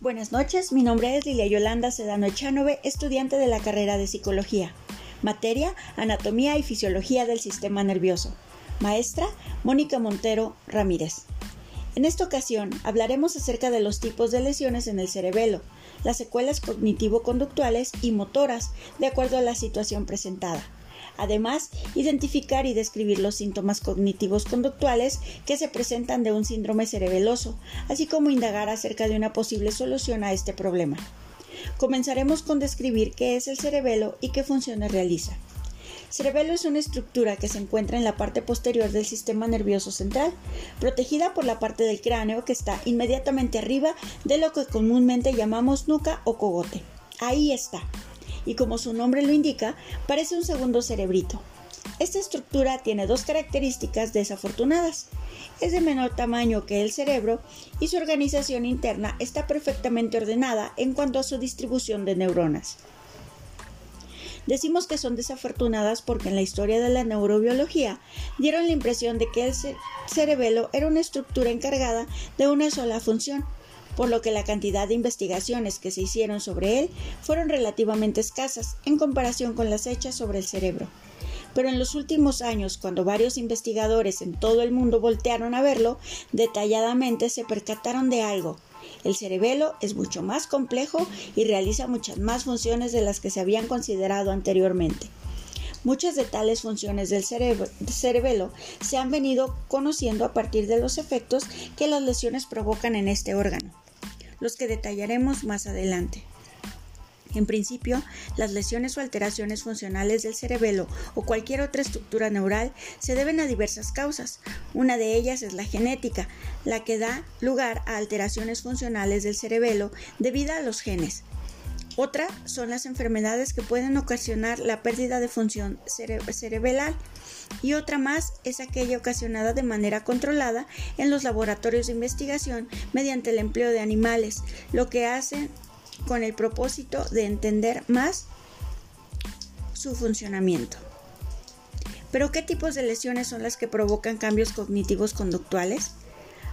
Buenas noches, mi nombre es Lilia Yolanda Sedano Echanove, estudiante de la carrera de Psicología. Materia, Anatomía y Fisiología del Sistema Nervioso. Maestra, Mónica Montero Ramírez. En esta ocasión hablaremos acerca de los tipos de lesiones en el cerebelo, las secuelas cognitivo-conductuales y motoras, de acuerdo a la situación presentada. Además, identificar y describir los síntomas cognitivos conductuales que se presentan de un síndrome cerebeloso, así como indagar acerca de una posible solución a este problema. Comenzaremos con describir qué es el cerebelo y qué funciones realiza. Cerebelo es una estructura que se encuentra en la parte posterior del sistema nervioso central, protegida por la parte del cráneo que está inmediatamente arriba de lo que comúnmente llamamos nuca o cogote. Ahí está, y como su nombre lo indica, parece un segundo cerebrito. Esta estructura tiene dos características desafortunadas. Es de menor tamaño que el cerebro y su organización interna está perfectamente ordenada en cuanto a su distribución de neuronas. Decimos que son desafortunadas porque en la historia de la neurobiología dieron la impresión de que el cerebelo era una estructura encargada de una sola función, por lo que la cantidad de investigaciones que se hicieron sobre él fueron relativamente escasas en comparación con las hechas sobre el cerebro. Pero en los últimos años, cuando varios investigadores en todo el mundo voltearon a verlo, detalladamente se percataron de algo. El cerebelo es mucho más complejo y realiza muchas más funciones de las que se habían considerado anteriormente. Muchas de tales funciones del cerebelo se han venido conociendo a partir de los efectos que las lesiones provocan en este órgano los que detallaremos más adelante. En principio, las lesiones o alteraciones funcionales del cerebelo o cualquier otra estructura neural se deben a diversas causas. Una de ellas es la genética, la que da lugar a alteraciones funcionales del cerebelo debido a los genes. Otra son las enfermedades que pueden ocasionar la pérdida de función cerebral y otra más es aquella ocasionada de manera controlada en los laboratorios de investigación mediante el empleo de animales, lo que hacen con el propósito de entender más su funcionamiento. Pero ¿qué tipos de lesiones son las que provocan cambios cognitivos conductuales?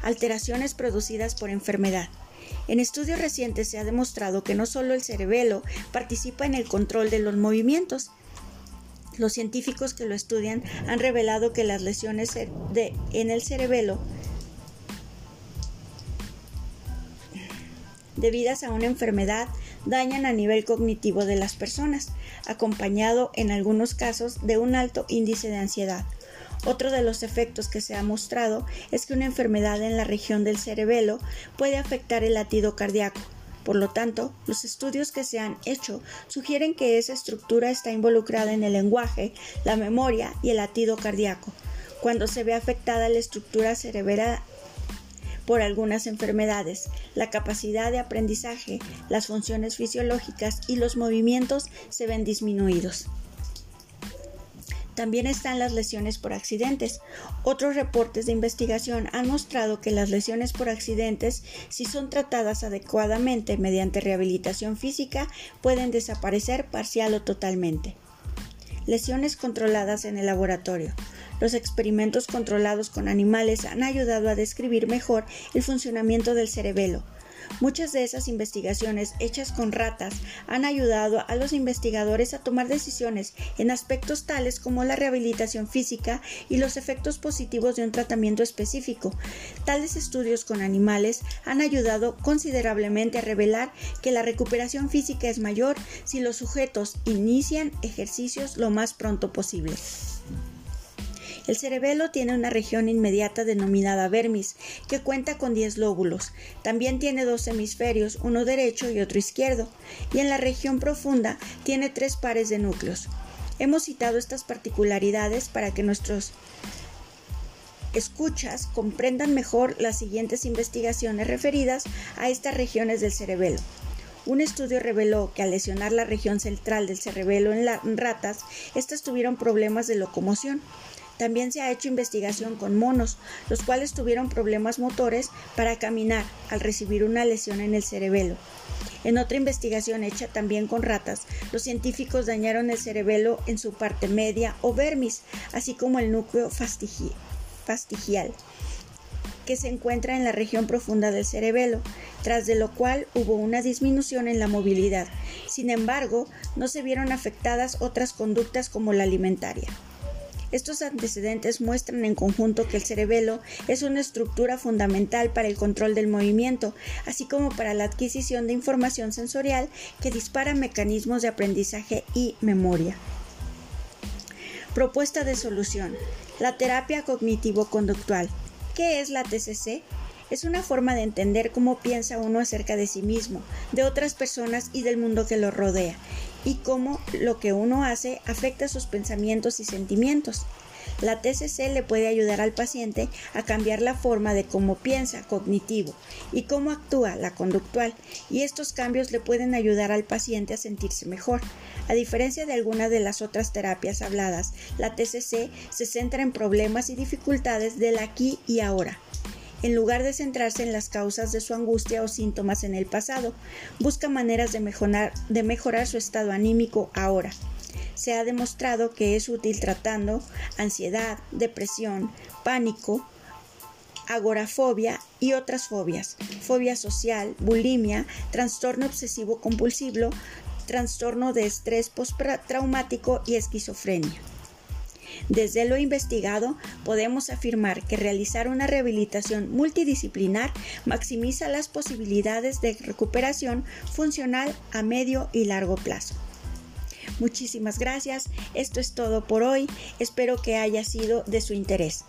Alteraciones producidas por enfermedad. En estudios recientes se ha demostrado que no solo el cerebelo participa en el control de los movimientos, los científicos que lo estudian han revelado que las lesiones en el cerebelo debidas a una enfermedad dañan a nivel cognitivo de las personas, acompañado en algunos casos de un alto índice de ansiedad. Otro de los efectos que se ha mostrado es que una enfermedad en la región del cerebelo puede afectar el latido cardíaco, por lo tanto, los estudios que se han hecho sugieren que esa estructura está involucrada en el lenguaje, la memoria y el latido cardíaco. Cuando se ve afectada la estructura cerebral por algunas enfermedades, la capacidad de aprendizaje, las funciones fisiológicas y los movimientos se ven disminuidos. También están las lesiones por accidentes. Otros reportes de investigación han mostrado que las lesiones por accidentes, si son tratadas adecuadamente mediante rehabilitación física, pueden desaparecer parcial o totalmente. Lesiones controladas en el laboratorio. Los experimentos controlados con animales han ayudado a describir mejor el funcionamiento del cerebelo Muchas de esas investigaciones hechas con ratas han ayudado a los investigadores a tomar decisiones en aspectos tales como la rehabilitación física y los efectos positivos de un tratamiento específico. Tales estudios con animales han ayudado considerablemente a revelar que la recuperación física es mayor si los sujetos inician ejercicios lo más pronto posible. El cerebelo tiene una región inmediata denominada vermis, que cuenta con 10 lóbulos. También tiene dos hemisferios, uno derecho y otro izquierdo, y en la región profunda tiene tres pares de núcleos. Hemos citado estas particularidades para que nuestros escuchas comprendan mejor las siguientes investigaciones referidas a estas regiones del cerebelo. Un estudio reveló que al lesionar la región central del cerebelo en, las ratas, estas tuvieron problemas de locomoción. También se ha hecho investigación con monos, los cuales tuvieron problemas motores para caminar al recibir una lesión en el cerebelo. En otra investigación hecha también con ratas, los científicos dañaron el cerebelo en su parte media o vermis, así como el núcleo fastigial. que se encuentra en la región profunda del cerebelo, tras de lo cual hubo una disminución en la movilidad. Sin embargo, no se vieron afectadas otras conductas como la alimentaria. Estos antecedentes muestran en conjunto que el cerebelo es una estructura fundamental para el control del movimiento, así como para la adquisición de información sensorial que dispara mecanismos de aprendizaje y memoria. Propuesta de solución. La terapia cognitivo-conductual. ¿Qué es la TCC? Es una forma de entender cómo piensa uno acerca de sí mismo, de otras personas y del mundo que lo rodea, y cómo lo que uno hace afecta sus pensamientos y sentimientos. La TCC le puede ayudar al paciente a cambiar la forma de cómo piensa, cognitivo, y cómo actúa, la conductual, y estos cambios le pueden ayudar al paciente a sentirse mejor. A diferencia de algunas de las otras terapias habladas, la TCC se centra en problemas y dificultades del aquí y ahora en lugar de centrarse en las causas de su angustia o síntomas en el pasado, busca maneras de mejorar, su estado anímico ahora. Se ha demostrado que es útil tratando ansiedad, depresión, pánico, agorafobia y otras fobias, fobia social, bulimia, trastorno obsesivo compulsivo, trastorno de estrés postraumático y esquizofrenia. Desde lo investigado, podemos afirmar que realizar una rehabilitación multidisciplinar maximiza las posibilidades de recuperación funcional a medio y largo plazo. Muchísimas gracias, esto es todo por hoy, espero que haya sido de su interés.